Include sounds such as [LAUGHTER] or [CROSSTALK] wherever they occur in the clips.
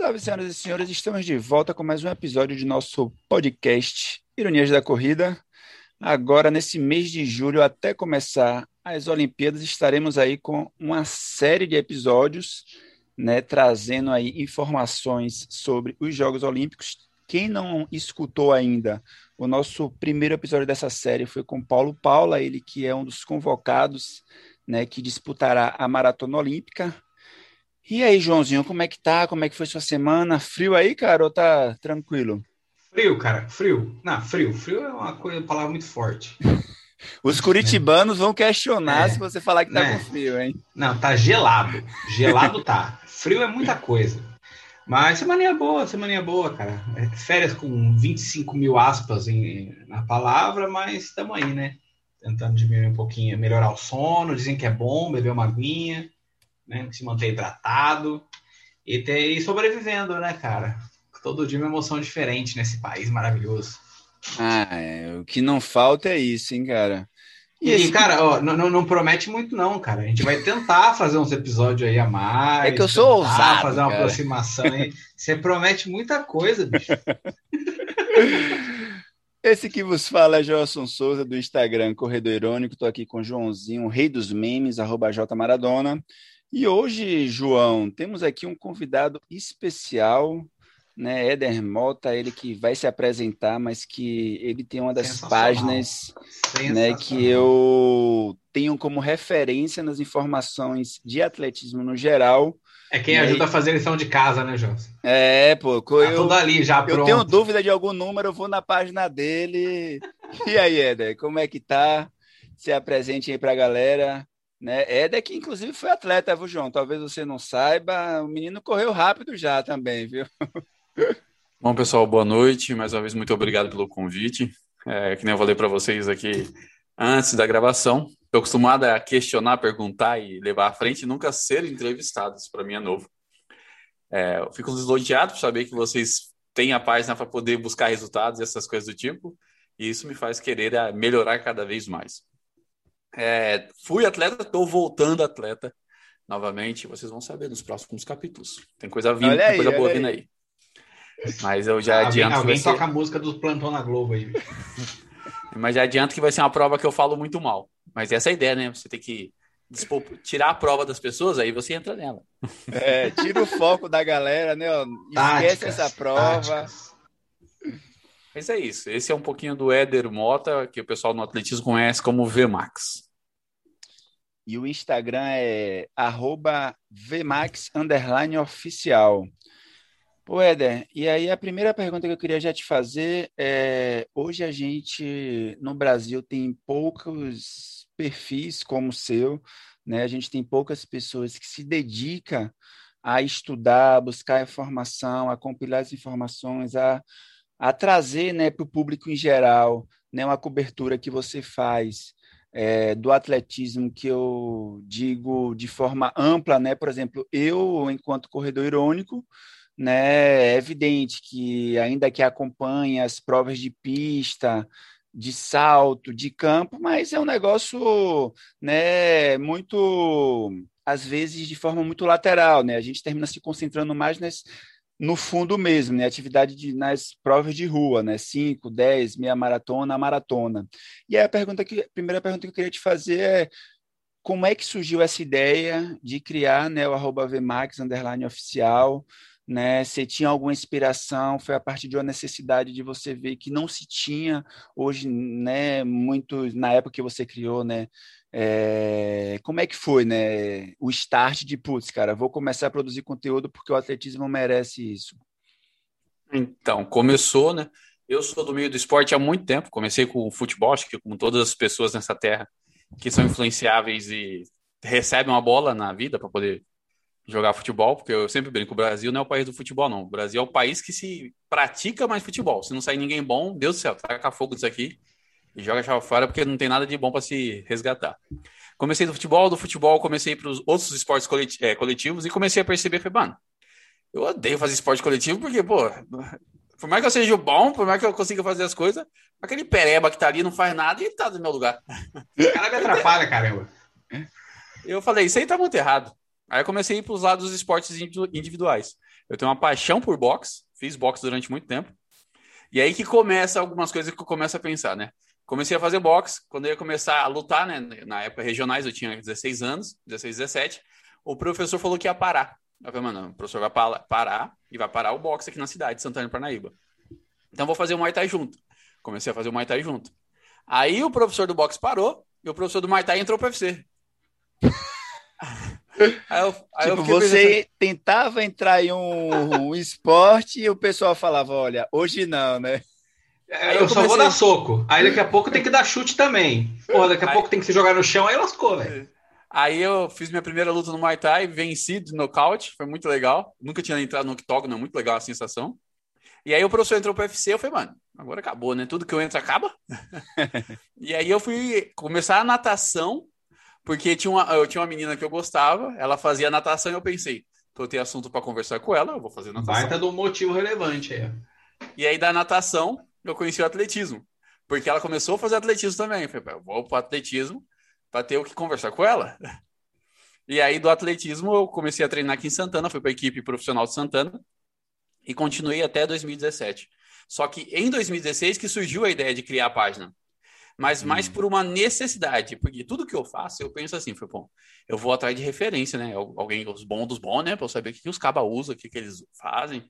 Salve, senhoras e senhores, estamos de volta com mais um episódio de nosso podcast Ironias da Corrida. Agora, nesse mês de julho, até começar as Olimpíadas, estaremos aí com uma série de episódios, né, trazendo aí informações sobre os Jogos Olímpicos. Quem não escutou ainda, o nosso primeiro episódio dessa série foi com Paulo Paula, ele que é um dos convocados, né, que disputará a Maratona Olímpica. E aí, Joãozinho, como é que tá? Como é que foi sua semana? Frio aí, cara, ou tá tranquilo? Frio, cara, frio. Não, frio. Frio é uma coisa, uma palavra muito forte. [LAUGHS] Os curitibanos vão questionar é, se você falar que tá né? com frio, hein? Não, tá gelado. Gelado tá. Frio é muita coisa. Mas semaninha boa, semaninha boa, cara. É, férias com 25 mil aspas em, na palavra, mas estamos aí, né? Tentando diminuir um pouquinho, melhorar o sono. Dizem que é bom beber uma aguinha né? Se manter hidratado e ter e sobrevivendo, né, cara? Todo dia uma emoção diferente nesse país maravilhoso. Ah, é. o que não falta é isso, hein, cara. E, e cara, ó, não, não, promete muito, não, cara. A gente vai tentar fazer uns episódios aí a mais. É que eu sou ousado. Fazer uma cara. aproximação aí. Você promete muita coisa, bicho. [LAUGHS] Esse que vos fala é Joelson Souza, do Instagram Corredor Irônico. Estou aqui com o Joãozinho, rei dos memes, arroba J Maradona. E hoje, João, temos aqui um convidado especial, né? Éder Mota, ele que vai se apresentar, mas que ele tem uma das páginas né, que eu tenho como referência nas informações de atletismo no geral. É quem ajuda a fazer lição de casa, né, João? É, pô. Tá eu, tudo ali já pronto. Eu tenho dúvida de algum número, eu vou na página dele. [LAUGHS] E aí, Éder, como é que tá? Se apresente aí para a galera. Né? Éder, que inclusive foi atleta, viu, João? Talvez você não saiba, o menino correu rápido já também, viu? Bom, pessoal, boa noite. Mais uma vez, muito obrigado pelo convite. É, que nem eu falei para vocês aqui antes da gravação, estou acostumado a questionar, perguntar e levar à frente, nunca ser entrevistado. Isso para mim é novo. É, eu fico desloteado por saber que vocês têm a página para poder buscar resultados e essas coisas do tipo, e isso me faz querer melhorar cada vez mais. É, fui atleta, estou voltando atleta novamente. Vocês vão saber nos próximos capítulos. Tem coisa vindo, tem coisa boa vindo aí. Mas eu já alguém, adianto. Alguém toca ser... a música do Plantão na Globo aí. [LAUGHS] Mas já adianto que vai ser uma prova que eu falo muito mal. Mas essa é a ideia, né? Você tem que tirar a prova das pessoas, aí você entra nela. É, tira o foco da galera, né? Esquece táticas, essa prova. Táticas. Mas é isso. Esse é um pouquinho do Éder Mota, que o pessoal no atletismo conhece como VMAX. E o Instagram é VMAX oficial. Pô, Éder, e aí a primeira pergunta que eu queria já te fazer é: hoje a gente no Brasil tem poucos perfis como o seu, né? A gente tem poucas pessoas que se dedicam a estudar, a buscar informação, a compilar as informações, a a trazer né, para o público em geral né, uma cobertura que você faz é, do atletismo que eu digo de forma ampla, né? Por exemplo, eu, enquanto corredor irônico, né, é evidente que ainda que acompanhe as provas de pista, de salto, de campo, mas é um negócio, né, muito às vezes de forma muito lateral, né? A gente termina se concentrando mais nas, no fundo mesmo, né? Atividade de, nas provas de rua, né? 5, 10, meia maratona, maratona. E aí a pergunta que, a primeira pergunta que eu queria te fazer é como é que surgiu essa ideia de criar né, o arroba VMAX underline oficial? Né, você tinha alguma inspiração? Foi a partir de uma necessidade de você ver que não se tinha hoje, né, muito na época que você criou, né, é, como é que foi, né? O start de, putz, cara, vou começar a produzir conteúdo porque o atletismo merece isso. Então, começou, né? Eu sou do meio do esporte há muito tempo. Comecei com o futebol, acho que como todas as pessoas nessa terra que são influenciáveis e recebem uma bola na vida para poder jogar futebol, porque eu sempre brinco, o Brasil não é o país do futebol, não. O Brasil é o país que se pratica mais futebol. Se não sair ninguém bom, Deus do céu, taca fogo disso aqui e joga a chave fora porque não tem nada de bom para se resgatar. Comecei do futebol, do futebol comecei para os outros esportes é, coletivos e comecei a perceber, foi, mano, eu odeio fazer esporte coletivo porque, pô, por mais que eu seja bom, por mais que eu consiga fazer as coisas, aquele pereba que tá ali não faz nada e tá no meu lugar. [LAUGHS] O cara me atrapalha, caramba. Eu falei, isso aí tá muito errado. Aí eu comecei a ir para os lados dos esportes individuais. Eu tenho uma paixão por boxe, fiz boxe durante muito tempo. E aí que começa algumas coisas que eu começo a pensar, né? Comecei a fazer boxe, quando eu ia começar a lutar, né? Na época regionais, eu tinha 16 anos, 16, 17. O professor falou que ia parar. Eu falei, mano, o professor vai parar e vai parar o boxe aqui na cidade de Santana Parnaíba. Então vou fazer o Muay Thai junto. Comecei a fazer o Muay Thai junto. Aí o professor do boxe parou e o professor do Muay Thai entrou para UFC. [LAUGHS] Aí eu, aí tipo, você pensando... tentava entrar em um, um, esporte e o pessoal falava, olha, hoje não, né? É, eu, eu só vou dar soco. Aí daqui a pouco tem que dar chute também. Pô, daqui a aí... pouco tem que se jogar no chão, aí lascou, velho. Aí eu fiz minha primeira luta no Muay Thai, venci de nocaute, foi muito legal. Nunca tinha entrado no octógono, muito legal a sensação. E aí o professor entrou pro UFC, eu falei, mano, agora acabou, né? Tudo que eu entro acaba. [LAUGHS] e aí eu fui começar a natação, porque tinha uma, eu tinha uma menina que eu gostava, ela fazia natação e eu pensei, tô ter assunto para conversar com ela, eu vou fazer natação. Baita do motivo relevante aí. E aí da natação, eu conheci o atletismo. Porque ela começou a fazer atletismo também. Eu falei, eu vou pro atletismo para ter o que conversar com ela. [LAUGHS] E aí do atletismo eu comecei a treinar aqui em Santana, fui para a equipe profissional de Santana e continuei até 2017. Só que em 2016 que surgiu a ideia de criar a página. Mas mais hum. por uma necessidade, porque tudo que eu faço, eu penso assim, foi bom, eu vou atrás de referência, né? Alguém, os bons dos bons, né? Para eu saber o que, que os cabas usam, o que, que eles fazem.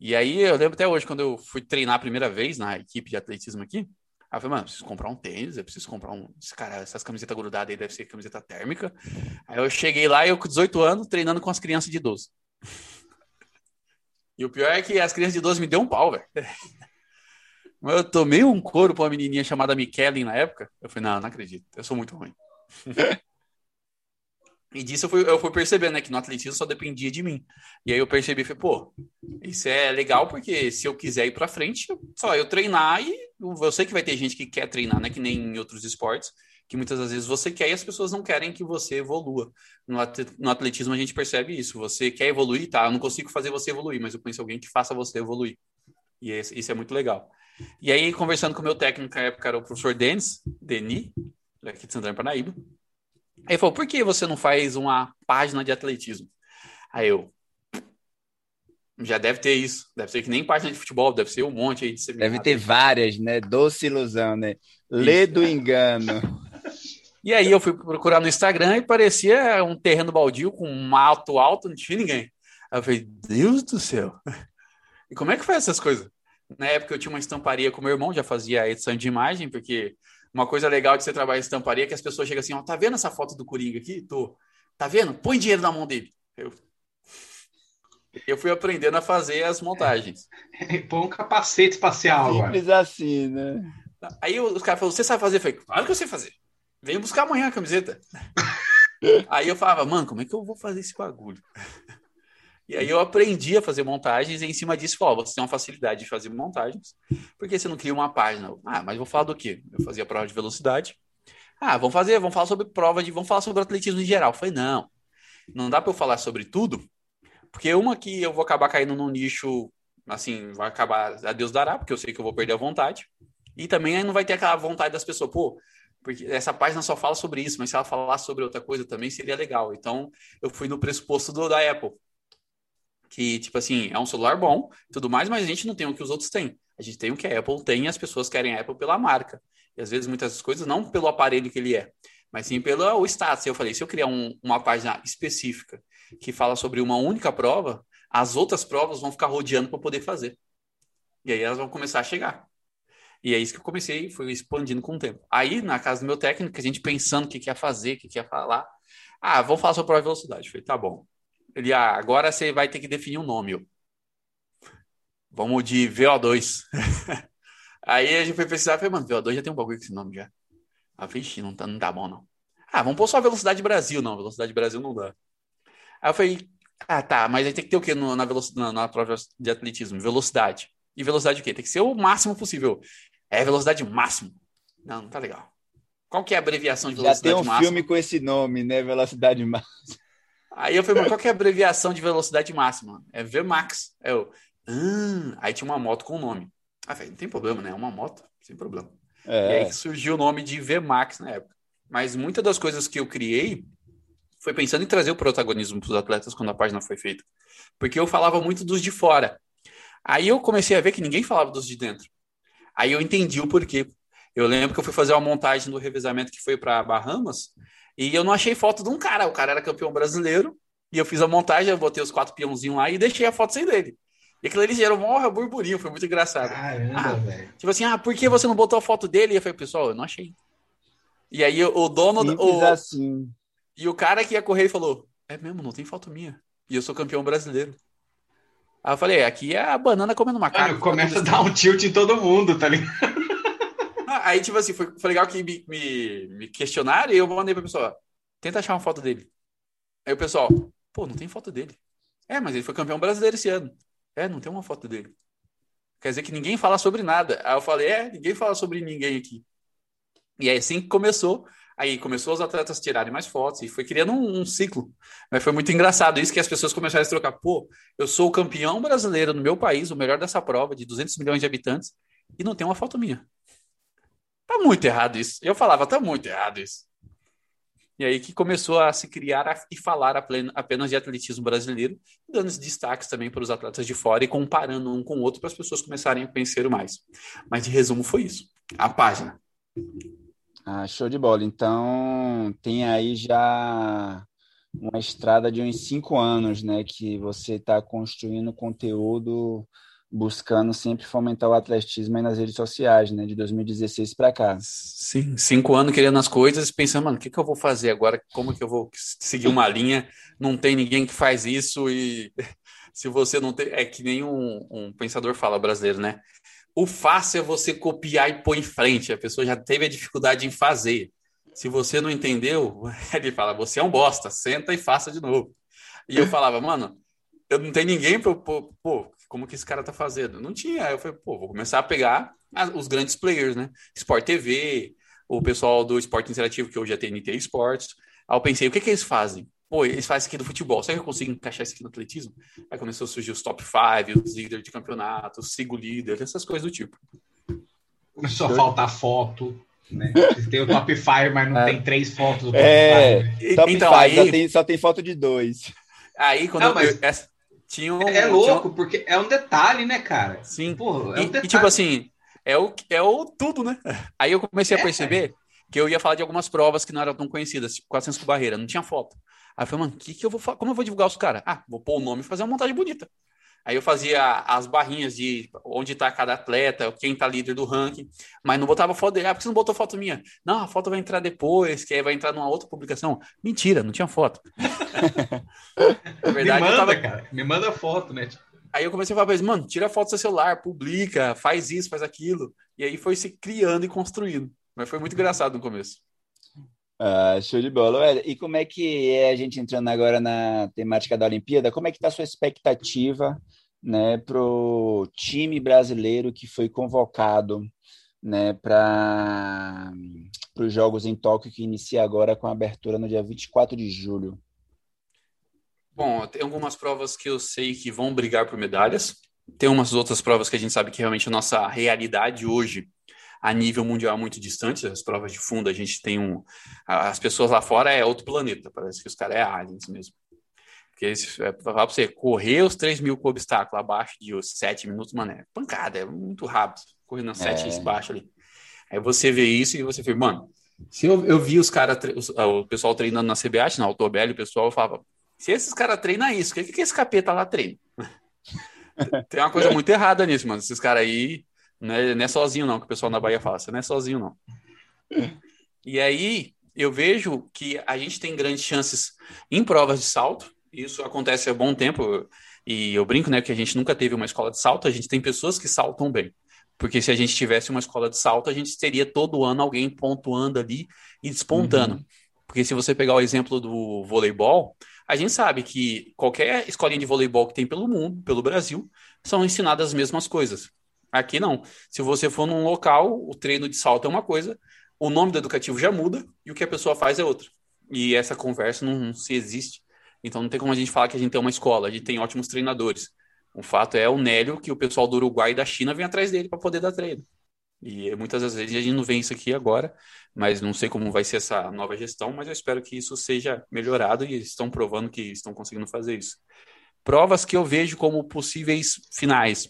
E aí eu lembro até hoje, quando eu fui treinar a primeira vez na equipe de atletismo aqui, Aí eu falei, mano, preciso comprar um tênis, eu preciso comprar um. Cara, essas camisetas grudadas aí deve ser camiseta térmica. Aí eu cheguei lá, eu com 18 anos, treinando com as crianças de 12. [LAUGHS] E o pior é que as crianças de 12 me deu um pau, velho. [LAUGHS] Eu tomei um couro pra uma menininha chamada Mikelin na época. Eu falei, não, não acredito, eu sou muito ruim. [LAUGHS] E disso eu fui, eu fui percebendo, né, que no atletismo só dependia de mim. E aí eu percebi, falei, pô, isso é legal porque se eu quiser ir para frente, só eu treinar e eu sei que vai ter gente que quer treinar, né, que nem em outros esportes, que muitas das vezes você quer e as pessoas não querem que você evolua. No atletismo a gente percebe isso, você quer evoluir, tá, eu não consigo fazer você evoluir, mas eu conheço alguém que faça você evoluir. E isso é muito legal. E aí, conversando com o meu técnico na época, era o professor Denis, Denis, aqui de Santana Parnaíba, Aí falou, por que você não faz uma página de atletismo? Aí eu, já deve ter isso. Deve ser que nem página de futebol, deve ser um monte aí de Deve ter várias, né? Doce ilusão, né? Lê do engano. E aí eu fui procurar no Instagram e parecia um terreno baldio com um mato alto, não tinha ninguém. Aí eu falei, Deus do céu. E como é que faz essas coisas? Na época eu tinha uma estamparia com meu irmão, já fazia edição de imagem, porque uma coisa legal de você trabalhar em estamparia é que as pessoas chegam assim, ó, tá vendo essa foto do Coringa aqui? Tô. Tá vendo? Põe dinheiro na mão dele. Eu, eu fui aprendendo a fazer as montagens. Põe um capacete espacial Simples agora. assim, né? Aí os caras falaram, você sabe fazer? Eu falei, claro que eu sei fazer. Venha buscar amanhã a camiseta. [LAUGHS] Aí eu falava, mano, como é que eu vou fazer esse bagulho? E aí eu aprendi a fazer montagens e em cima disso, falou, você tem uma facilidade de fazer montagens, porque você não cria uma página. Ah, mas vou falar do quê? Eu fazia prova de velocidade. Ah, vamos fazer, vamos falar sobre prova de, vamos falar sobre atletismo em geral. Falei, não, não dá para eu falar sobre tudo, porque uma que eu vou acabar caindo num nicho, assim, vai acabar, a Deus dará, porque eu sei que eu vou perder a vontade. E também não vai ter aquela vontade das pessoas, pô, porque essa página só fala sobre isso, mas se ela falar sobre outra coisa também seria legal. Então, eu fui no pressuposto do, da Apple que, tipo assim, é um celular bom, tudo mais, mas a gente não tem o que os outros têm. A gente tem o que a Apple tem e as pessoas querem a Apple pela marca. E às vezes muitas coisas não pelo aparelho que ele é, mas sim pelo status. Eu falei, se eu criar um, uma página específica que fala sobre uma única prova, as outras provas vão ficar rodeando para poder fazer. E aí elas vão começar a chegar. E é isso que eu comecei, fui expandindo com o tempo. Aí, na casa do meu técnico, a gente pensando o que, que ia fazer, o que, que ia falar. Ah, vamos falar sobre prova de velocidade. Falei, tá bom. Ele, ah, agora você vai ter que definir um nome. Vamos de VO2. [LAUGHS] Aí a gente foi pesquisar e falei, mano, VO2 já tem um bagulho com esse nome já. Ah, vixe, não tá, não tá bom não. Ah, vamos pôr só Velocidade Brasil. Não, Velocidade Brasil não dá. Aí eu falei, ah, tá, mas aí tem que ter o quê no, na, velocidade, na, na prova de atletismo? Velocidade. E velocidade o quê? Tem que ser o máximo possível. É velocidade máximo. Não, não tá legal. Qual que é a abreviação de velocidade máxima? Já tem um máximo? filme com esse nome, né? Velocidade máxima. Aí eu falei, mas qual que é a abreviação de velocidade máxima? É Vmax. É o. Ah, aí tinha uma moto com o nome. Ah, falei, não tem problema, né? É uma moto, sem problema. É. E aí surgiu o nome de Vmax na época. Mas muitas das coisas que eu criei foi pensando em trazer o protagonismo para os atletas quando a página foi feita. Porque eu falava muito dos de fora. Aí eu comecei a ver que ninguém falava dos de dentro. Aí eu entendi o porquê. Eu lembro que eu fui fazer uma montagem do revezamento que foi para Bahamas e eu não achei foto de um cara. O cara era campeão brasileiro e eu fiz a montagem, eu botei os quatro peãozinhos lá e deixei a foto sem dele. E aquilo ali gerou um burburinho, foi muito engraçado. Caramba, ah, velho. Tipo assim, ah, por que você não botou a foto dele? E eu falei, pessoal, eu não achei. E aí o dono. Simples O, assim. e o cara que ia correr falou: É mesmo, não tem foto minha. E eu sou campeão brasileiro. Aí eu falei: Aqui é a banana comendo macaco. Mano, começa a dar um tilt em todo mundo, tá ligado? Aí, tipo assim, foi, foi legal que me, me, me questionaram e eu mandei pra pessoa: Tenta achar uma foto dele. Aí o pessoal: Pô, não tem foto dele. É, mas ele foi campeão brasileiro esse ano. É, não tem uma foto dele. Quer dizer que ninguém fala sobre nada. Aí eu falei: É, ninguém fala sobre ninguém aqui. E aí, assim que começou, aí começou os atletas tirarem mais fotos e foi criando um, um ciclo. Mas foi muito engraçado isso que as pessoas começaram a se trocar. Pô, eu sou o campeão brasileiro no meu país, o melhor dessa prova, de 200 milhões de habitantes, e não tem uma foto minha. Tá muito errado isso. Eu falava, tá muito errado isso. E aí que começou a se criar a- e falar plena- apenas de atletismo brasileiro, dando destaques também para os atletas de fora e comparando um com o outro para as pessoas começarem a conhecer mais. Mas de resumo foi isso. A página. Ah, show de bola. Então, tem aí já uma estrada de uns cinco anos, né, que você está construindo conteúdo, buscando sempre fomentar o atletismo aí nas redes sociais, né, de 2016 para cá. Sim, cinco anos querendo as coisas, pensando, mano, o que que eu vou fazer agora? Como que eu vou seguir uma linha? Não tem ninguém que faz isso e [LAUGHS] se você não tem. É que nem um, um pensador fala brasileiro, né? O fácil é você copiar e pôr em frente. A pessoa já teve a dificuldade em fazer. Se você não entendeu, [LAUGHS] ele fala, você é um bosta, senta e faça de novo. E eu falava, mano, eu não tenho ninguém para pô, como que esse cara tá fazendo? Não tinha. Aí eu falei, pô, vou começar a pegar as- os grandes players, né? Sport TV, o pessoal do esporte interativo, que hoje é TNT Esportes. Aí eu pensei, o que que eles fazem? Pô, eles fazem isso aqui do futebol. Será que eu consigo encaixar isso aqui no atletismo? Aí começou a surgir os top 5, os líderes de campeonato, os sigo líder, essas coisas do tipo. Começou a faltar foto, né? Tem o top 5, mas não É. tem três fotos do top É. 5. E- Top então, five, aí, só, tem, só tem foto de dois. aí quando Não, eu, mas- essa- tinha um, É louco, porque é um detalhe, né, cara? um- sim. Porra, é E, um e, detalhe. tipo assim, é o, é o tudo, né? Aí eu comecei a É. perceber que eu ia falar de algumas provas que não eram tão conhecidas, tipo 400 com barreira, não tinha foto. Aí eu falei, mano, que que eu vou fa- como eu vou divulgar os caras? Ah, vou pôr o nome e fazer uma montagem bonita. Aí eu fazia as barrinhas de onde tá cada atleta, quem tá líder do ranking, mas não botava foto dele. Ah, por que você não botou foto minha? Não, a foto vai entrar depois, que aí vai entrar numa outra publicação. Mentira, não tinha foto. [LAUGHS] Na Me verdade, eu manda, tava cara. Me manda foto, né? Aí eu comecei a falar pra eles, mano, tira foto do seu celular, publica, faz isso, faz aquilo. E aí foi se criando e construindo. Mas foi muito engraçado no começo. Ah, show de bola. Ué, E como é que é a gente entrando agora na temática da Olimpíada? Como é que está a sua expectativa, né, pro time brasileiro que foi convocado, né, para os Jogos em Tóquio que inicia agora com a abertura no dia 24 de julho? Bom, tem algumas provas que eu sei que vão brigar por medalhas. Tem umas outras provas que a gente sabe que realmente a nossa realidade hoje, a nível mundial, é muito distante. As provas de fundo, a gente tem um. As pessoas lá fora é outro planeta, parece que os caras é aliens mesmo. Porque é, pra você, correr os 3 mil com obstáculo abaixo de 7 minutos, mano, é pancada, é muito rápido. Correndo a 7 É. embaixo ali. Aí você vê isso e você fica, mano, se eu, eu vi os caras, ah, o pessoal treinando na CBAT, na Autobel, o pessoal falava, se esses caras treinam isso, o que, que esse capeta lá treina? [LAUGHS] Tem uma coisa muito errada nisso, mano. Esses caras aí não é, não é sozinho, não, que o pessoal na Bahia fala. Você não é sozinho, não. [LAUGHS] E aí eu vejo que a gente tem grandes chances em provas de salto. Isso acontece há bom tempo. E eu brinco, né, que a gente nunca teve uma escola de salto. A gente tem pessoas que saltam bem. Porque se a gente tivesse uma escola de salto, a gente teria todo ano alguém pontuando ali e despontando. Porque se você pegar o exemplo do voleibol, a gente sabe que qualquer escolinha de voleibol que tem pelo mundo, pelo Brasil, são ensinadas as mesmas coisas. Aqui não. Se você for num local, o treino de salto é uma coisa, o nome do educativo já muda e o que a pessoa faz é outra. E essa conversa não, não se existe. Então não tem como a gente falar que a gente tem uma escola, a gente tem ótimos treinadores. O fato é o Nélio, que o pessoal do Uruguai e da China vem atrás dele para poder dar treino. E muitas das vezes a gente não vê isso aqui agora, mas não sei como vai ser essa nova gestão, mas eu espero que isso seja melhorado e estão provando que estão conseguindo fazer isso. Provas que eu vejo como possíveis finais.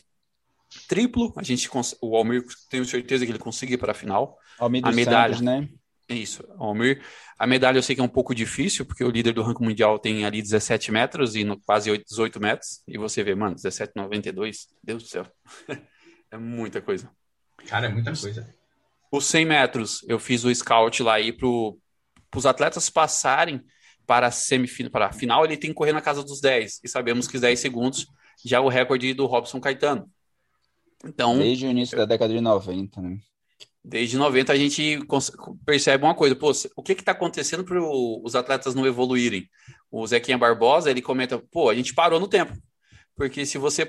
Triplo, a gente o Almir tenho certeza que ele consegue para a final. Almir a medalha, Santos, né? Isso, Almir. A medalha eu sei que é um pouco difícil, porque o líder do ranking mundial tem ali 17 metros e no, quase 18 metros. E você vê, mano, 17,92. Deus do céu. [LAUGHS] é muita coisa. Cara, é muita coisa. Os 100 metros, eu fiz o scout lá aí para os atletas passarem para a semifinal, para a final, ele tem que correr na casa dos 10. E sabemos que os 10 segundos já é o recorde do Robson Caetano. Então, Desde o início da década de 90, né? Desde 90 a gente percebe uma coisa, pô, o que está acontecendo para os atletas não evoluírem? O Zequinha Barbosa, ele comenta, pô, a gente parou no tempo. Porque se você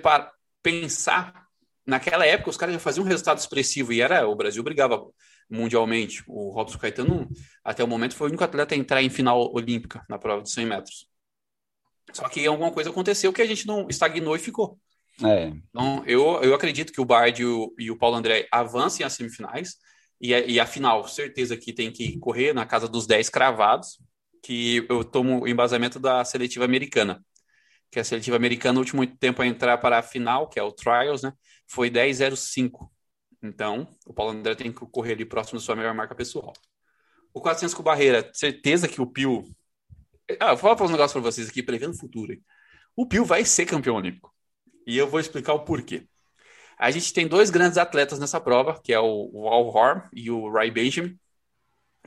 pensar naquela época os caras já faziam um resultado expressivo e era o Brasil brigava mundialmente. O Robson Caetano, até o momento, foi o único atleta a entrar em final olímpica na prova de 100 metros. Só que alguma coisa aconteceu que a gente não estagnou e ficou. É. Então, eu, eu acredito que o Bard e o, e o Paulo André avancem às semifinais e, e a final, certeza que tem que correr na casa dos 10 cravados, que eu tomo o embasamento da seletiva americana que a seletiva americana, no último tempo a entrar para a final, que é o Trials, né? Foi 10,05. Então, o Paulo André tem que correr ali próximo da sua melhor marca pessoal. O 400 com barreira, certeza que o Pio. Ah, vou falar um negócio para vocês aqui, prevendo o futuro. Hein? O Pio vai ser campeão olímpico. E eu vou explicar o porquê. A gente tem dois grandes atletas nessa prova, que é o Al Horn e o Ray Benjamin.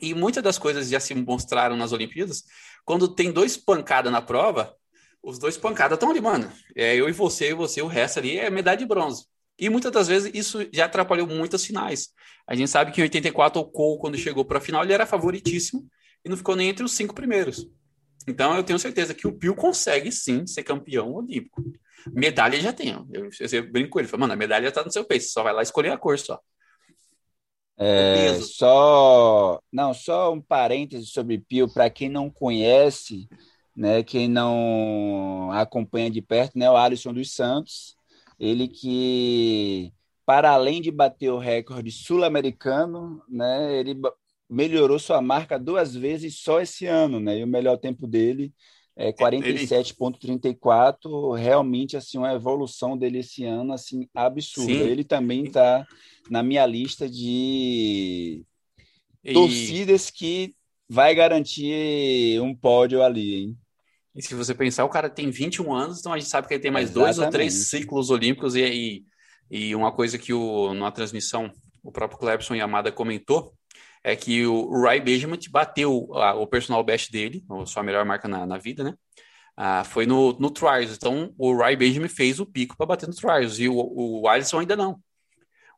E muitas das coisas já se mostraram nas Olimpíadas. Quando tem dois pancadas na prova, os dois pancadas estão ali, mano. É eu e você, e você, o resto ali é medalha de bronze. E muitas das vezes isso já atrapalhou muitas finais. A gente sabe que em 84 o Cole, quando chegou para a final, ele era favoritíssimo e não ficou nem entre os cinco primeiros. Então eu tenho certeza que o Pio consegue sim ser campeão olímpico. Medalha já tem. Eu, eu, eu brinco com ele, falo, mano, a medalha tá no seu peito, só vai lá escolher a cor só. É, só não, só um parêntese sobre Pio para quem não conhece, né? Quem não acompanha de perto, né? O Alisson dos Santos, ele que para além de bater o recorde sul-americano, né? Ele melhorou sua marca duas vezes só esse ano, né? E o melhor tempo dele é 47.34, realmente assim uma evolução dele esse ano assim absurda. Sim. Ele também está na minha lista de e... torcidas que vai garantir um pódio ali, hein? E se você pensar, o cara tem 21 anos, então a gente sabe que ele tem mais Exatamente. dois ou três ciclos olímpicos e, e, e uma coisa que o, na transmissão o próprio Clebson Yamada comentou é que o, Ray Benjamin bateu a, o personal best dele, a sua melhor marca na, na vida, né? Ah, foi no, no Trials. Então, o Ray Benjamin fez o pico para bater no Trials e o, o Alisson ainda não.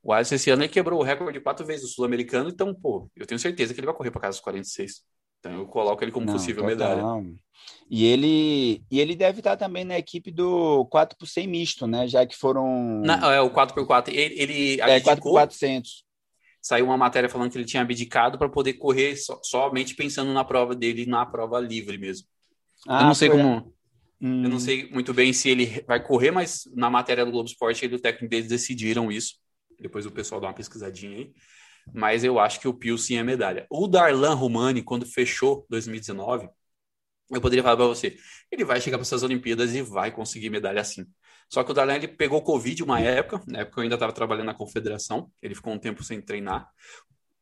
O Alisson esse ano ele quebrou o recorde quatro vezes do sul-americano, então, pô, eu tenho certeza que ele vai correr para casa dos 46. Então, eu coloco ele como não, possível medalha. E ele, e ele deve estar também na equipe do 4 por 100 misto, né? Já que foram. Não, é o 4 por 4 Ele, ele é 4 por 400 Saiu uma matéria falando que ele tinha abdicado para poder correr so, somente pensando na prova dele, na prova livre mesmo. Ah, eu não sei como. Hum. Eu não sei muito bem se ele vai correr, mas na matéria do Globo Esporte, ele e o técnico deles decidiram isso. Depois o pessoal dá uma pesquisadinha aí. Mas eu acho que o Pio sim é medalha. O Darlan Romani, quando fechou 2019, eu poderia falar para você, ele vai chegar para essas Olimpíadas e vai conseguir medalha sim. Só que o Darlan ele pegou Covid uma época, na época eu ainda estava trabalhando na confederação, ele ficou um tempo sem treinar.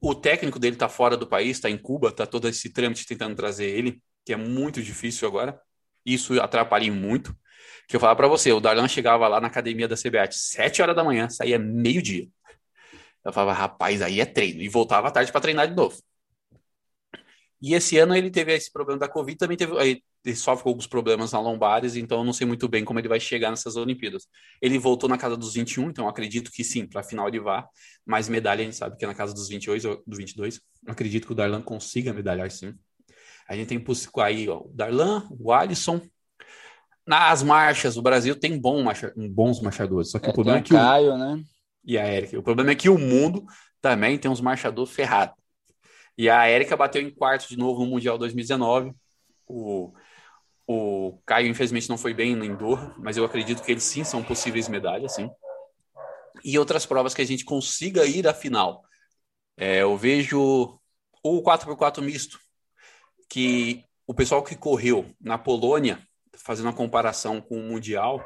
O técnico dele está fora do país, está em Cuba, está todo esse trâmite tentando trazer ele, que é muito difícil agora. Isso atrapalha muito. Que eu falar para você, o Darlan chegava lá na academia da CBAT sete horas da manhã, saía meio-dia. Eu falava, rapaz, aí é treino. E voltava à tarde para treinar de novo. E esse ano ele teve esse problema da Covid, também teve, ele sofre com alguns problemas na lombares, então eu não sei muito bem como ele vai chegar nessas Olimpíadas. Ele voltou na casa dos 21, então acredito que sim, para a final ele vá, mas medalha a gente sabe que é na casa dos 28 ou do 22. acredito que o Darlan consiga medalhar sim. A gente tem aí ó, o Darlan, o Alisson. Nas marchas, o Brasil tem bom marcha, bons marchadores, só que é, o problema é que Caio, o... né? E a Érica. O problema é que o mundo também tem uns marchadores ferrados. E a Érica bateu em quarto de novo no Mundial 2019. O, o Caio, infelizmente, não foi bem em Doha, mas eu acredito que eles sim são possíveis medalhas, sim. E outras provas que a gente consiga ir à final. É, eu vejo o 4x4 misto, que o pessoal que correu na Polônia, fazendo uma comparação com o Mundial,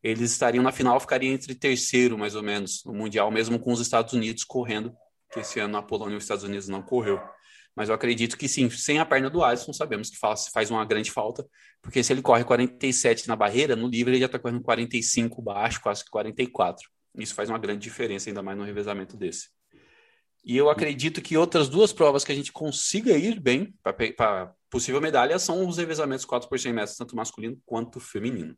eles estariam na final, ficariam entre terceiro, mais ou menos, no Mundial, mesmo com os Estados Unidos correndo, que esse ano na Polônia os Estados Unidos não correu. Mas eu acredito que sim, sem a perna do Alisson, sabemos que faz, faz uma grande falta, porque se ele corre 47 na barreira, no livre ele já está correndo 45 baixo, quase 44. Isso faz uma grande diferença, ainda mais no revezamento desse. E eu acredito que outras duas provas que a gente consiga ir bem para possível medalha são os revezamentos 4 por 100 metros, tanto masculino quanto feminino.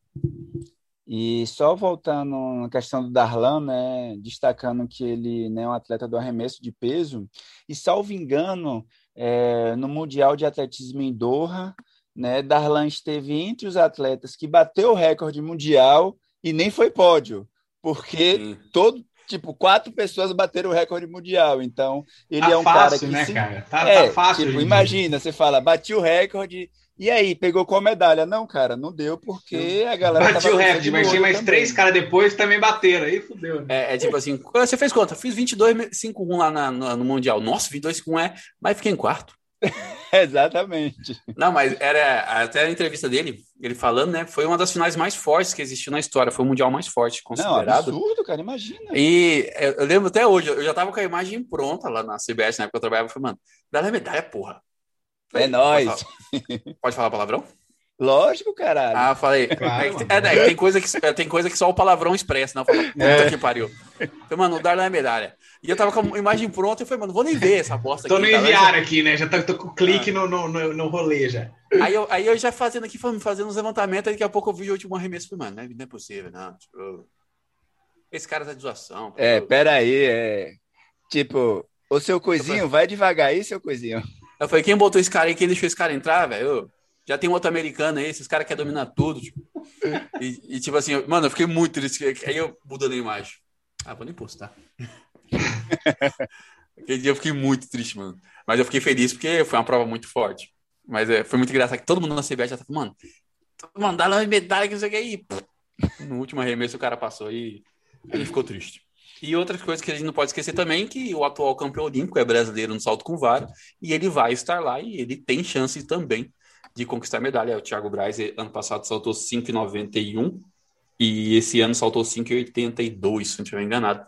E só voltando na questão do Darlan, né, destacando que ele né, é um atleta do arremesso de peso, e salvo engano, é, no Mundial de Atletismo em Doha, né, Darlan esteve entre os atletas que bateu o recorde mundial e nem foi pódio, porque Sim. todo tipo quatro pessoas bateram o recorde mundial. Então ele tá é um fácil, cara que né, se... cara? Tá, é, tá fácil. Tipo, imagina, você fala, bati o recorde e aí, pegou qual medalha? Não, cara, não deu porque a galera. Bati o recorde, mas tinha mais também. três caras depois também bateram. Aí fudeu. Né? É, é, tipo assim, você fez quanto? Fiz 22, 5-1 lá na, no, no, Mundial. Nossa, 22, 5 é, mas fiquei em quarto. [LAUGHS] Exatamente. Não, mas era até a entrevista dele, ele falando, né? Foi uma das finais mais fortes que existiu na história. Foi o Mundial mais forte, considerado. Não, absurdo, cara, imagina. E eu lembro até hoje, eu já tava com a imagem pronta lá na CBS, na época que eu trabalhava. Eu falei, mano, dá a medalha, porra. É nóis. Pode falar, pode falar palavrão? Lógico, caralho. Ah, falei. Claro, é, é, tem, coisa que, tem coisa que só o palavrão expressa, não? Falei, puta é. que pariu. Falei, mano, o Darlan é medalha. E eu tava com a imagem pronta e falei, mano, vou nem ver essa bosta tô aqui. Tô no enviar aqui, né? Já tô, tô com o clique ah. no, no, no, no, rolê já. Aí eu, aí eu já fazendo aqui, fazendo os levantamentos, aí daqui a pouco eu vi o último arremesso. Falei, mano, não é, possível, não. Tipo, esse cara tá de zoação. É, pera aí, é. Tipo, o seu coisinho, vai devagar aí, seu coisinho. Eu falei, quem botou esse cara aí? Quem deixou esse cara entrar, velho? Já tem um outro americano aí, esses caras querem dominar tudo. Tipo. E, e, tipo assim, mano, eu fiquei muito triste. Aí eu mudando a imagem. Ah, vou nem postar. [LAUGHS] Aquele dia eu fiquei muito triste, mano. Mas eu fiquei feliz porque foi uma prova muito forte. Mas é, foi muito engraçado que todo mundo na CBS já tava, mano, mandaram uma medalha que não sei o que aí. No último arremesso o cara passou e ele ficou triste. E outras coisas que a gente não pode esquecer também que o atual campeão olímpico é brasileiro no salto com vara e ele vai estar lá e ele tem chance também de conquistar medalha. É o Thiago Braz, ano passado saltou 5,91 e esse ano saltou 5,82, se não estiver enganado.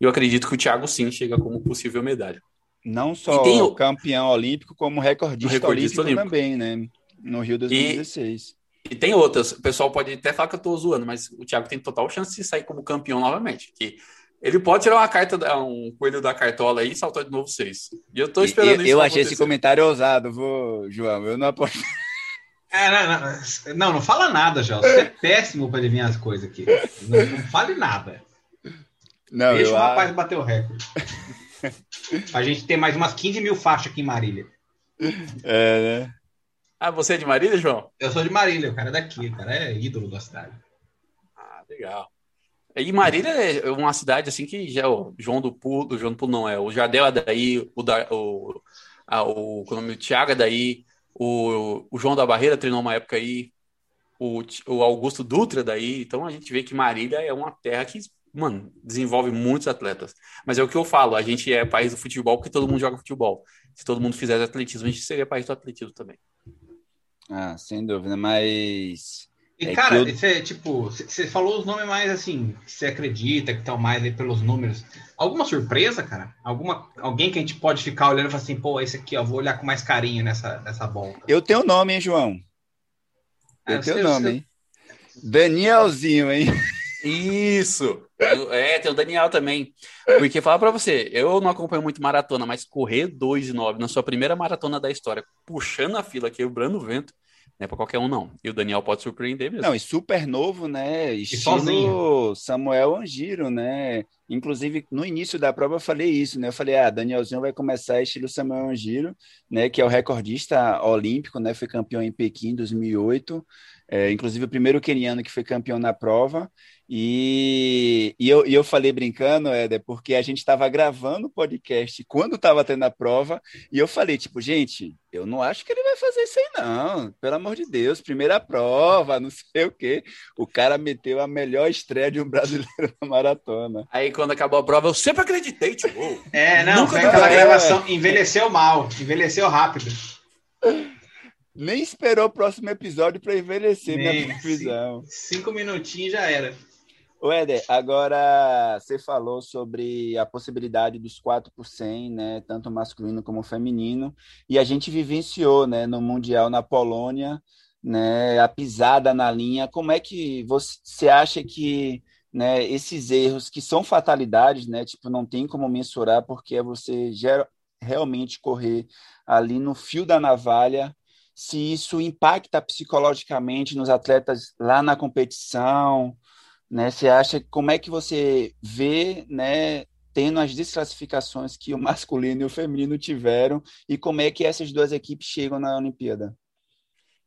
E eu acredito que o Thiago sim chega como possível medalha. Não só o... campeão olímpico, como recordista, recordista olímpico, olímpico, também, né? No Rio 2016. E, e tem outras. O pessoal pode até falar que eu estou zoando, mas o Thiago tem total chance de sair como campeão novamente. Que ele pode tirar uma carta, um coelho da cartola aí e saltar de novo seis. E eu tô esperando eu, isso. Eu achei esse comentário ousado, vou, João. Eu não aposto. É, não, não, não, fala nada, João. Você é péssimo para adivinhar as coisas aqui. Não, não fale nada. Não, Deixa o rapaz acho... bater o recorde. a gente ter mais umas 15 mil faixas aqui em Marília. É, né? Ah, você é de Marília, João? Eu sou de Marília, o cara é daqui, o cara é ídolo da cidade. Ah, legal. E Marília é uma cidade assim que já o João do Pulo, João do Pulo não é, o Jardel é daí, o, da, o, a, o, o nome, o Thiago é daí, o, o João da Barreira treinou uma época aí, o, o Augusto Dutra é daí, então a gente vê que Marília é uma terra que, mano, desenvolve muitos atletas. Mas é o que eu falo, a gente é país do futebol porque todo mundo joga futebol. Se todo mundo fizesse atletismo, a gente seria país do atletismo também. Ah, sem dúvida, mas e, é cara, eu... você, tipo, você falou os nomes mais assim, que você acredita, que estão mais aí pelos números. Alguma surpresa, cara? Alguma, alguém que a gente pode ficar olhando e falar assim, pô, esse aqui, ó, vou olhar com mais carinho nessa, nessa volta. Eu tenho nome, hein, João? Eu é, tenho nome, hein? Danielzinho, hein? Isso! É, tem o Daniel também. Porque falar para você, eu não acompanho muito maratona, mas correr 2 e 9 na sua primeira maratona da história, puxando a fila, quebrando o vento, não é para qualquer um, não. E o Daniel pode surpreender mesmo. Não, e super novo, né? Estilo Samuel Angiro, né? Inclusive, no início da prova eu falei isso, né? Eu falei, ah, Danielzinho vai começar estilo Samuel Angiro, né? Que é o recordista olímpico, né? Foi campeão em Pequim em 2008. É, inclusive o primeiro keniano que foi campeão na prova. E, e, eu, e eu falei brincando, Éder, porque a gente estava gravando o podcast quando estava tendo a prova, e eu falei, tipo, gente, eu não acho que ele vai fazer isso aí, não. Pelo amor de Deus, primeira prova, [LAUGHS] não sei o quê. O cara meteu a melhor estreia de um brasileiro na maratona. Aí, quando acabou a prova, eu sempre acreditei, tipo. É, não, Nunca foi aquela gravação, envelheceu mal, envelheceu rápido. Nem esperou o próximo episódio para envelhecer Nem, minha previsão. Cinco, cinco minutinhos já era. O Éder, agora você falou sobre a possibilidade dos 4 por 100, né, tanto masculino como feminino, e a gente vivenciou, né, no Mundial na Polônia, né, a pisada na linha. Como é que você acha que né, esses erros que são fatalidades, né, tipo, não tem como mensurar porque é você gera, realmente correr ali no fio da navalha, se isso impacta psicologicamente nos atletas lá na competição, né? Você acha como é que você vê, né, tendo as desclassificações que o [LAUGHS] masculino e o feminino tiveram e como é que essas duas equipes chegam na Olimpíada?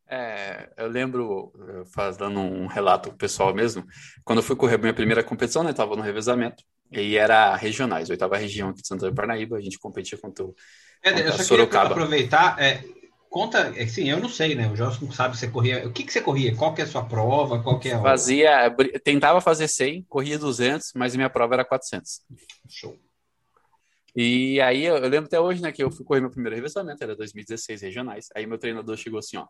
É, eu lembro, fazendo um relato pessoal mesmo, quando eu fui correr a minha primeira competição, né, estava no revezamento, e era regionais, oitava região aqui de Santa Parnaíba, a gente competia contra o é, Eu só Sorocaba. queria aproveitar, é, conta, assim, eu não sei, né? O Jorge não sabe se você corria. O que, que você corria? Qual que é a sua prova? Qual que é a... Fazia, tentava fazer 100, corria 200, mas minha prova era 400. Show. E aí eu, eu, lembro até hoje, né, que eu fui correr meu primeiro revezamento, era 2016 regionais. Aí meu treinador chegou assim, ó.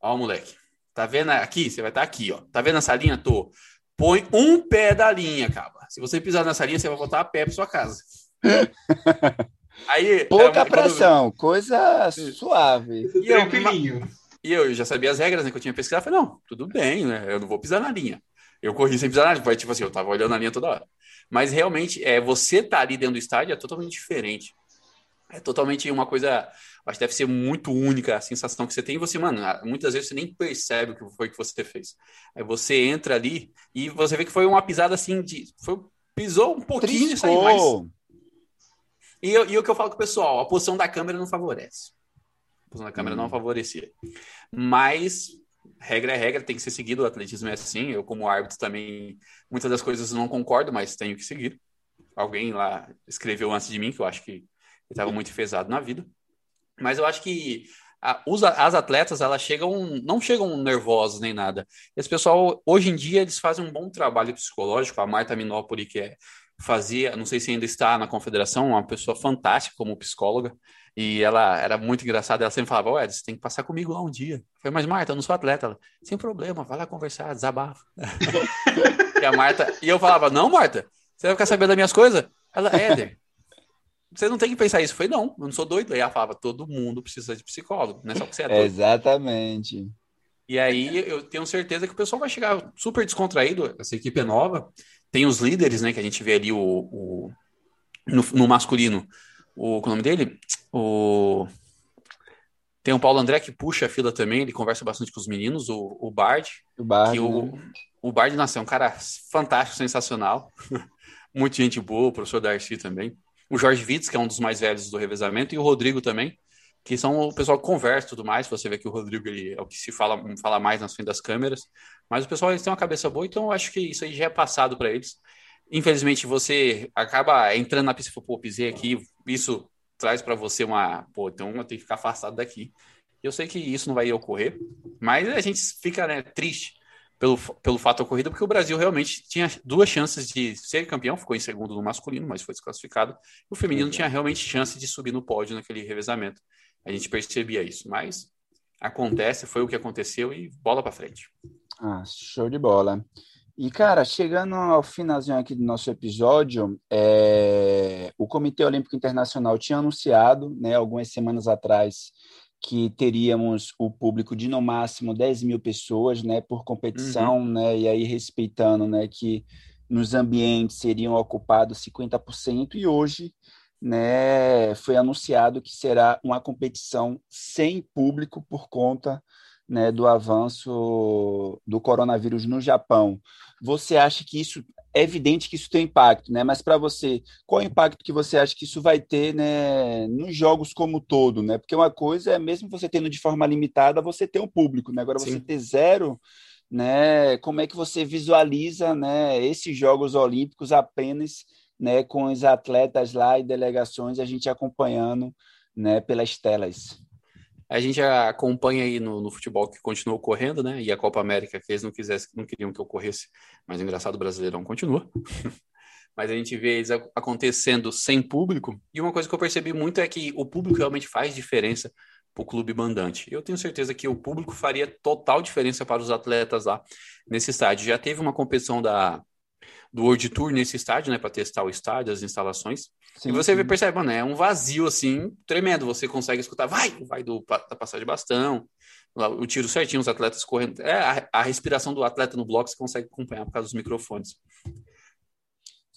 Ó, moleque, tá vendo aqui? Você vai estar tá aqui, ó. Tá vendo essa linha? Tô. Põe um pé da linha, cara. Se você pisar nessa linha, você vai voltar a pé para sua casa. [LAUGHS] Aí, Pouca pressão, coisa suave. E eu, e eu já sabia as regras, né, que eu tinha pesquisado. Falei, não, tudo bem, né? Eu não vou pisar na linha. Eu corri sem pisar na linha. Tipo assim, eu tava olhando a linha toda hora. Mas realmente, é, você tá ali dentro do estádio é totalmente diferente. É totalmente uma coisa, acho que deve ser muito única a sensação que você tem. E você, mano, muitas vezes você nem percebe o que foi que você fez. Aí você entra ali e você vê que foi uma pisada assim de. Foi, pisou um pouquinho isso aí, mas e, eu, e o que eu falo com o pessoal, a posição da câmera não favorece. A posição da câmera hum. não favorecia. Mas regra é regra, tem que ser seguido, o atletismo é assim. Eu, como árbitro, também, muitas das coisas não concordo, mas tenho que seguir. Alguém lá escreveu antes de mim, que eu acho que ele estava muito enfesado na vida. Mas eu acho que a, as atletas, elas chegam, não chegam nervosas nem nada. Esse pessoal, hoje em dia, eles fazem um bom trabalho psicológico. A Marta Minópoli, que é fazia, não sei se ainda está na confederação, uma pessoa fantástica como psicóloga, e ela era muito engraçada, ela sempre falava, Ed, você tem que passar comigo lá um dia. Falei, mas Marta, eu não sou atleta. Ela, sem problema, vai lá conversar, desabafa. [LAUGHS] e a Marta, e eu falava, não, Marta, você vai ficar sabendo das minhas coisas? Ela, Éder, você não tem que pensar isso. Eu falei, não, eu não sou doido. Aí ela falava, todo mundo precisa de psicólogo, não é só que você é doido. Exatamente. E aí eu tenho certeza que o pessoal vai chegar super descontraído, essa equipe é nova, tem os líderes, né, que a gente vê ali o, o no, no, masculino. O, qual é o nome dele? O tem o Paulo André que puxa a fila também, ele conversa bastante com os meninos, o, o Bard. O Bard. Que o, né? o Bard nasceu, é um cara fantástico, sensacional. [LAUGHS] Muita gente boa, o professor Darcy também. O Jorge Vitz, que é um dos mais velhos do revezamento, e o Rodrigo também, que são o pessoal que conversa e tudo mais. Você vê que o Rodrigo ele, é o que se fala, fala mais nas frente das câmeras. Mas o pessoal eles têm uma cabeça boa, então eu acho que isso aí já é passado para eles. Infelizmente, você acaba entrando na pista e pô, aqui, isso traz para você uma, pô, então eu tenho que ficar afastado daqui. Eu sei que isso não vai ocorrer, mas a gente fica né, triste pelo, pelo fato ocorrido, porque o Brasil realmente tinha duas chances de ser campeão, ficou em segundo no masculino, mas foi desclassificado. O feminino tinha realmente chance de subir no pódio naquele revezamento. A gente percebia isso, mas acontece, foi o que aconteceu e bola para frente. Ah, show de bola. E, cara, chegando ao finalzinho aqui do nosso episódio, é... o Comitê Olímpico Internacional tinha anunciado, né, algumas semanas atrás, que teríamos o público de no máximo 10 mil pessoas né, por competição, uhum. né, e aí respeitando né, que nos ambientes seriam ocupados 50%, e hoje né, foi anunciado que será uma competição sem público por conta né, do avanço do coronavírus no Japão. Você acha que isso é evidente que isso tem impacto, né? Mas para você, qual é o impacto que você acha que isso vai ter, né, nos jogos como todo, né? Porque uma coisa é mesmo você tendo de forma limitada, você ter um público, né? Agora Sim. você ter zero, né? Como é que você visualiza, né, esses Jogos Olímpicos apenas, né, com os atletas lá e delegações a gente acompanhando, né, pelas telas? A gente acompanha aí no, no, futebol que continua ocorrendo, né? E a Copa América, que eles não quisessem, não queriam que ocorresse, mas o engraçado o Brasileirão continua. [LAUGHS] mas a gente vê isso acontecendo sem público. E uma coisa que eu percebi muito é que o público realmente faz diferença para o clube mandante. Eu tenho certeza que o público faria total diferença para os atletas lá nesse estádio. Já teve uma competição da do World Tour nesse estádio, né, para testar o estádio, as instalações. Sim, e você sim. percebe, mano, é um vazio assim tremendo. Você consegue escutar, vai, vai do da passagem de bastão, o tiro certinho, os atletas correndo. É a, a respiração do atleta no bloco você consegue acompanhar por causa dos microfones.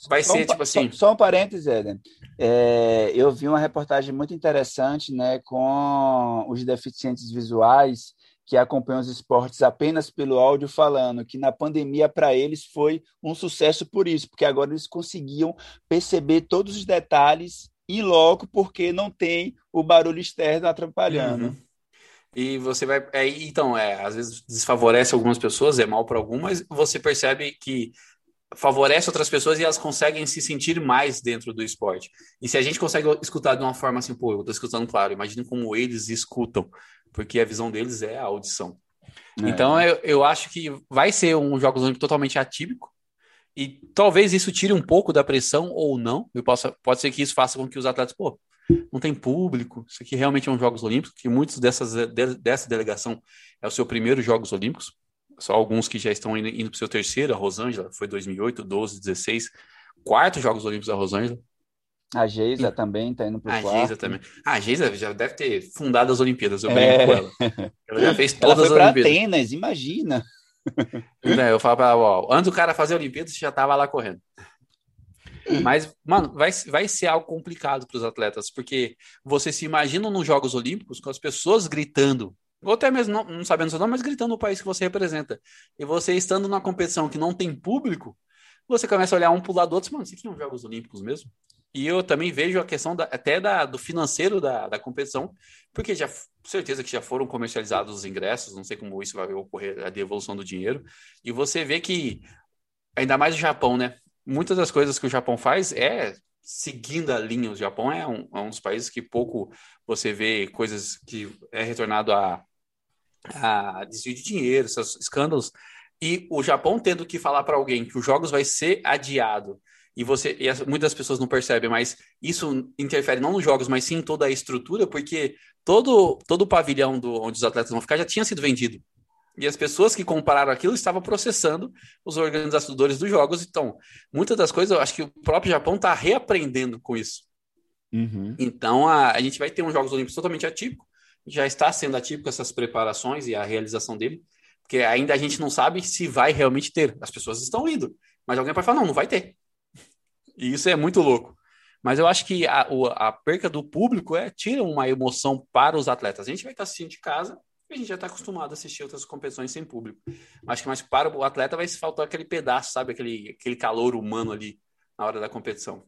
Vai só ser um, tipo assim. Só, só um parênteses, Eden. É, eu vi uma reportagem muito interessante, né, com os deficientes visuais que acompanham os esportes apenas pelo áudio, falando que na pandemia para eles foi um sucesso por isso, porque agora eles conseguiam perceber todos os detalhes em loco, porque não tem o barulho externo atrapalhando. Uhum. E você vai. É, então, é, às vezes desfavorece algumas pessoas, é mal para algumas, você percebe que favorece outras pessoas e elas conseguem se sentir mais dentro do esporte. E se a gente consegue escutar de uma forma assim, pô, eu tô escutando claro, imagine como eles escutam, porque a visão deles é a audição. É. Então eu, eu acho que vai ser um Jogos Olímpicos totalmente atípico, e talvez isso tire um pouco da pressão ou não. Eu possa, pode ser que isso faça com que os atletas, pô, não tem público, isso aqui realmente é um Jogos Olímpicos, que muitos dessas, de, dessa delegação é o seu primeiro Jogos Olímpicos, só alguns que já estão indo, indo para o seu terceiro, a Rosângela, foi 2008, 12, 16, quarto Jogos Olímpicos da Rosângela. A Geisa e... também está indo para o quarto. A Geisa também. Ah, a Geisa já deve ter fundado as Olimpíadas, eu brinco é... com ela. Ela já fez [LAUGHS] todas ela foi as Olimpíadas. Atenas, imagina. eu falo para ela, ó, antes do cara fazer a Olimpíada, você já estava lá correndo. Mas, mano, vai, vai ser algo complicado para os atletas, porque você se imagina nos Jogos Olímpicos com as pessoas gritando ou até mesmo não, não sabendo seu nome, mas gritando o país que você representa. E você estando numa competição que não tem público, você começa a olhar um pro lado do outro, mano, isso aqui é um Jogos Olímpicos mesmo? E eu também vejo a questão da, até da, do financeiro da, da competição, porque já certeza que já foram comercializados os ingressos, não sei como isso vai ocorrer, a devolução do dinheiro, e você vê que, ainda mais o Japão, né? Muitas das coisas que o Japão faz é seguindo a linha. O Japão é um, é um dos países que pouco você vê coisas que é retornado a a desvio de dinheiro, esses escândalos, e o Japão tendo que falar para alguém que os jogos vai ser adiado e você e muitas pessoas não percebem, mas isso interfere não nos jogos, mas sim em toda a estrutura, porque todo todo o pavilhão do, onde os atletas vão ficar já tinha sido vendido. E as pessoas que compraram aquilo estavam processando os organizadores dos jogos. Então, muitas das coisas, eu acho que o próprio Japão está reaprendendo com isso. Uhum. Então, a, a gente vai ter um Jogos Olímpicos totalmente atípico, já está sendo atípico essas preparações e a realização dele, porque ainda a gente não sabe se vai realmente ter. As pessoas estão indo, mas alguém pode falar, não, não vai ter. E isso é muito louco. Mas eu acho que a, a perca do público é tira uma emoção para os atletas. A gente vai estar assistindo de casa a gente já está acostumado a assistir outras competições sem público. Acho que mais para o atleta vai faltar aquele pedaço, sabe? Aquele, aquele calor humano ali na hora da competição.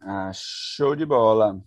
Ah, show de bola.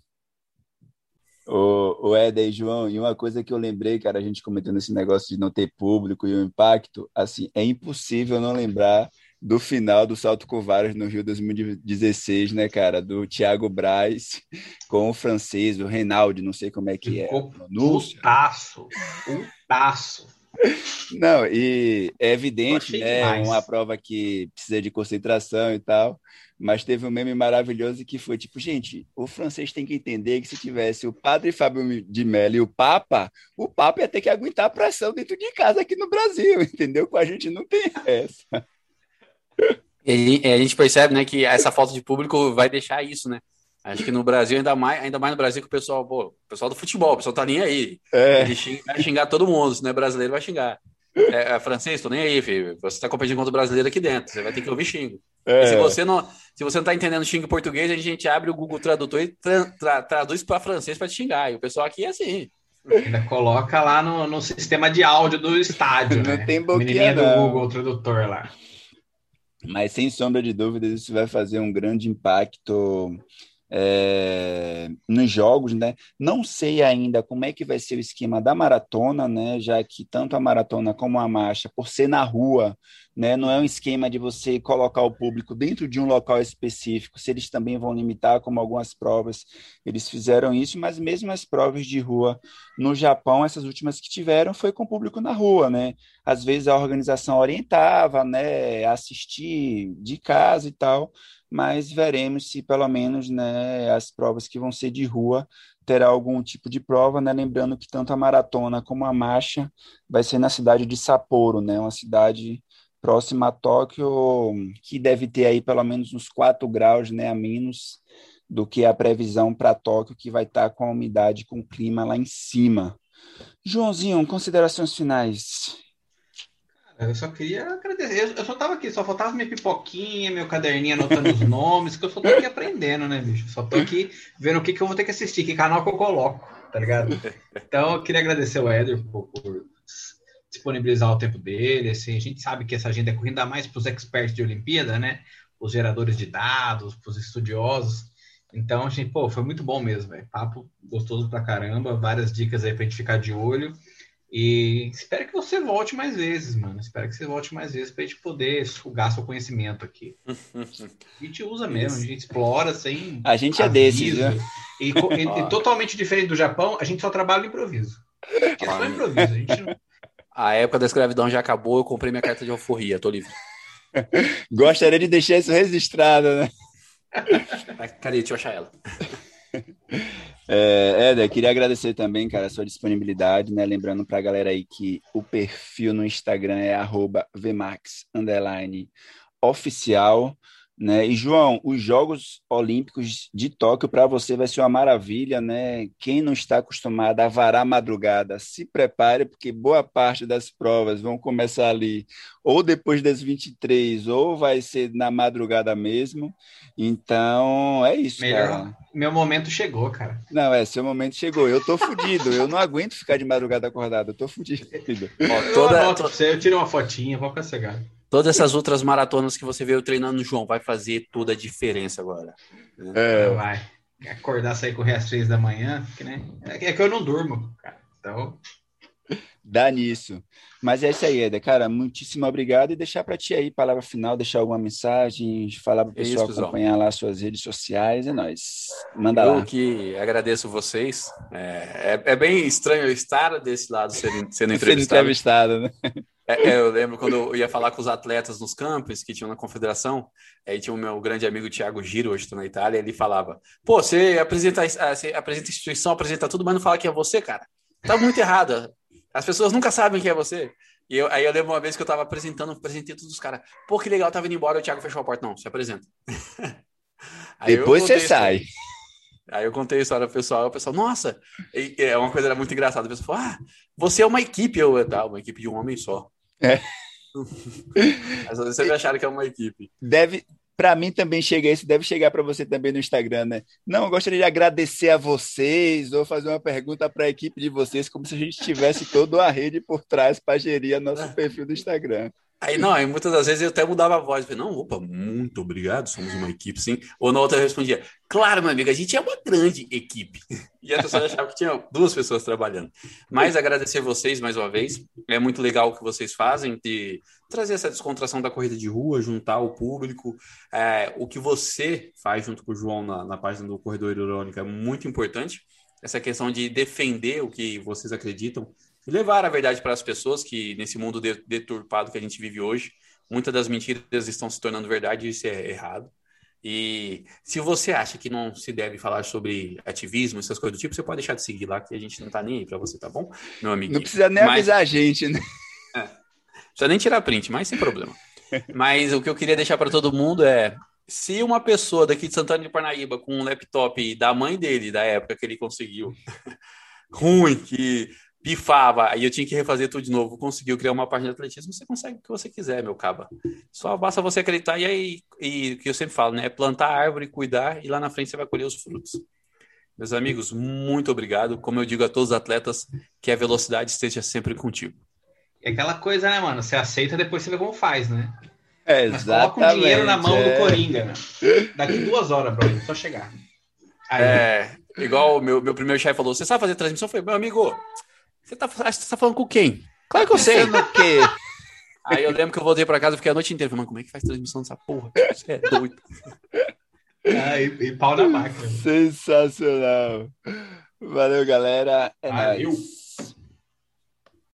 O, o Éder e João, e uma coisa que eu lembrei, cara, a gente comentando esse negócio de não ter público e o impacto, assim, é impossível não lembrar do final do Salto com no Rio 2016, né, cara? Do Thiago Braz com o francês, o Reinaldo, não sei como é que é. Putaço, putaço. [LAUGHS] Não, e é evidente, né? Demais. Uma prova que precisa de concentração e tal. Mas teve um meme maravilhoso que foi tipo, gente, o francês tem que entender que se tivesse o padre Fábio de Mello e o Papa, o Papa ia ter que aguentar a pressão dentro de casa aqui no Brasil, [LAUGHS] entendeu? Com a gente não tem essa. E a gente percebe, né, que essa falta de público vai deixar isso, né? Acho que no Brasil, ainda mais, ainda mais no Brasil, que o pessoal, pô, o pessoal do futebol, o pessoal tá nem aí. É. Ele xinga, vai xingar todo mundo, se não é brasileiro, vai xingar. É, é francês, tô nem aí, filho. Você tá competindo contra o brasileiro aqui dentro, você vai ter que ouvir xingo. É. se você não, se você não tá entendendo xingo português, a gente abre o Google Tradutor e tra, tra, traduz para francês para te xingar. E o pessoal aqui é assim. Ainda coloca lá no, no sistema de áudio do estádio, [LAUGHS] não né? tem boquinha, do Google Tradutor lá. Mas sem sombra de dúvidas isso vai fazer um grande impacto é, nos jogos, né? Não sei ainda como é que vai ser o esquema da maratona, né? Já que tanto a maratona como a marcha, por ser na rua, né? Não é um esquema de você colocar o público dentro de um local específico. Se eles também vão limitar, como algumas provas, eles fizeram isso, mas mesmo as provas de rua no Japão, essas últimas que tiveram, foi com o público na rua, né? Às vezes a organização orientava, né? Assistir de casa e tal mas veremos se pelo menos né, as provas que vão ser de rua terá algum tipo de prova, né? Lembrando que tanto a maratona como a marcha vai ser na cidade de Sapporo, né? Uma cidade próxima a Tóquio, que deve ter aí pelo menos uns 4 graus né, a menos do que a previsão para Tóquio, que vai estar tá com a umidade, com o clima lá em cima. Joãozinho, considerações finais. Eu só queria agradecer. Eu só tava aqui, só faltava minha pipoquinha, meu caderninho anotando os [LAUGHS] nomes, que eu só tô aqui aprendendo, né, bicho? Só tô aqui vendo o que, que eu vou ter que assistir, que canal que eu coloco, tá ligado? Então, eu queria agradecer o Éder por, por disponibilizar o tempo dele. Assim, a gente sabe que essa agenda é corrida mais para os experts de Olimpíada, né? Os geradores de dados, para os estudiosos. Então, a gente, pô, foi muito bom mesmo, velho. Papo gostoso pra caramba, várias dicas aí pra gente ficar de olho. E espero que você volte mais vezes, mano. Espero que você volte mais vezes para a gente poder sugar seu conhecimento aqui. [LAUGHS] A gente usa mesmo, a gente explora sem. A gente é desses, né? E, e, e, [LAUGHS] totalmente diferente do Japão, a gente só trabalha no improviso. É só improviso. A, gente não... [LAUGHS] a época da escravidão já acabou, eu comprei minha carta de alforria, tô livre. Gostaria de deixar isso registrado, né? Cadê? Deixa eu achar ela. É, Éder, queria agradecer também, cara, a sua disponibilidade, né? Lembrando para a galera aí que o perfil no Instagram é @vmax oficial. Né? E João, os Jogos Olímpicos de Tóquio para você vai ser uma maravilha, né? Quem não está acostumado a varar madrugada, se prepare porque boa parte das provas vão começar ali ou depois das 23 ou vai ser na madrugada mesmo. Então, é isso, Melhor. cara. Meu momento chegou, cara. Não, é, seu momento chegou. Eu tô fudido. eu não aguento ficar de madrugada acordado. Eu tô fudido. Ó, toda, eu, você, eu tiro uma fotinha, vou pegar. Todas essas outras maratonas que você veio treinando, João, vai fazer toda a diferença agora. É. Vai. Acordar, sair correr às três da manhã, que, né? é que eu não durmo, cara. Então. Dá nisso. Mas é isso aí, Eder. Cara, muitíssimo obrigado. E deixar para ti aí, palavra final, deixar alguma mensagem, falar para o pessoal isso, acompanhar lá suas redes sociais. É nóis. Manda eu lá. Eu que agradeço vocês. É, é, é, bem estranho eu estar desse lado sendo, sendo entrevistado. [LAUGHS] sendo entrevistado, né? É, é, eu lembro quando eu ia falar com os atletas nos campos que tinham na confederação, aí tinha o meu grande amigo Thiago Giro, hoje estou na Itália, ele falava: pô, você apresenta, você apresenta instituição, apresenta tudo, mas não fala que é você, cara. Tá muito errado. As pessoas nunca sabem que é você. E eu, aí eu lembro uma vez que eu estava apresentando, apresentei todos os caras. Pô, que legal, tava indo embora, o Thiago fechou a porta. Não, se apresenta. [LAUGHS] Depois você sai. Aí eu contei a história pro pessoal, o pessoal, nossa, é uma coisa era muito engraçada. O pessoal falou, ah, você é uma equipe, eu, tá, uma equipe de um homem só. É. [LAUGHS] Mas vocês acharam que é uma equipe. Deve, para mim também chega isso, deve chegar para você também no Instagram, né? Não, eu gostaria de agradecer a vocês ou fazer uma pergunta para a equipe de vocês, como se a gente tivesse toda a rede por trás para gerir nosso [LAUGHS] perfil do Instagram. Aí não, aí muitas das vezes eu até mudava a voz, falei, não, opa, muito obrigado, somos uma equipe, sim. Ou na outra eu respondia, claro, meu amigo, a gente é uma grande equipe. [LAUGHS] E a pessoa achava que tinha duas pessoas trabalhando. Mas agradecer vocês mais uma vez, é muito legal o que vocês fazem, de trazer essa descontração da corrida de rua, juntar o público. É, o que você faz junto com o João na, na página do Corredor Irônica é muito importante. Essa questão de defender o que vocês acreditam, levar a verdade para as pessoas que nesse mundo deturpado que a gente vive hoje, muitas das mentiras estão se tornando verdade e isso é errado. E se você acha que não se deve falar sobre ativismo, essas coisas do tipo, você pode deixar de seguir lá, que a gente não tá nem aí para você, tá bom, meu amigo? Não precisa nem mas... avisar a gente, né? É. Precisa nem tirar print, mas sem problema. mas o que eu queria deixar para todo mundo é: se uma pessoa daqui de Santana de Parnaíba com um laptop da mãe dele, da época que ele conseguiu, [LAUGHS] ruim, que pifava, aí eu tinha que refazer tudo de novo, conseguiu criar uma página de atletismo, você consegue o que você quiser, meu caba. Só basta você acreditar e aí, e o que eu sempre falo, né? Plantar a árvore, cuidar e lá na frente você vai colher os frutos. Meus amigos, muito obrigado. Como eu digo a todos os atletas, que a velocidade esteja sempre contigo. É aquela coisa, né, mano? Você aceita, depois você vê como faz, né? É, Mas coloca um dinheiro na mão é. do Coringa, né? Daqui duas horas, brother, só chegar. Aí, É, igual o meu, meu primeiro chefe falou: Você sabe fazer transmissão? Eu falei, meu amigo, você tá, você tá falando com quem? Claro que eu sei. Pensando o quê? Aí eu lembro que eu voltei pra casa e fiquei a noite inteira. Falei, mano, como é que faz transmissão dessa porra? Você é doido. ah, e, e pau na máquina. Sensacional. Valeu, galera. É Valeu. nóis.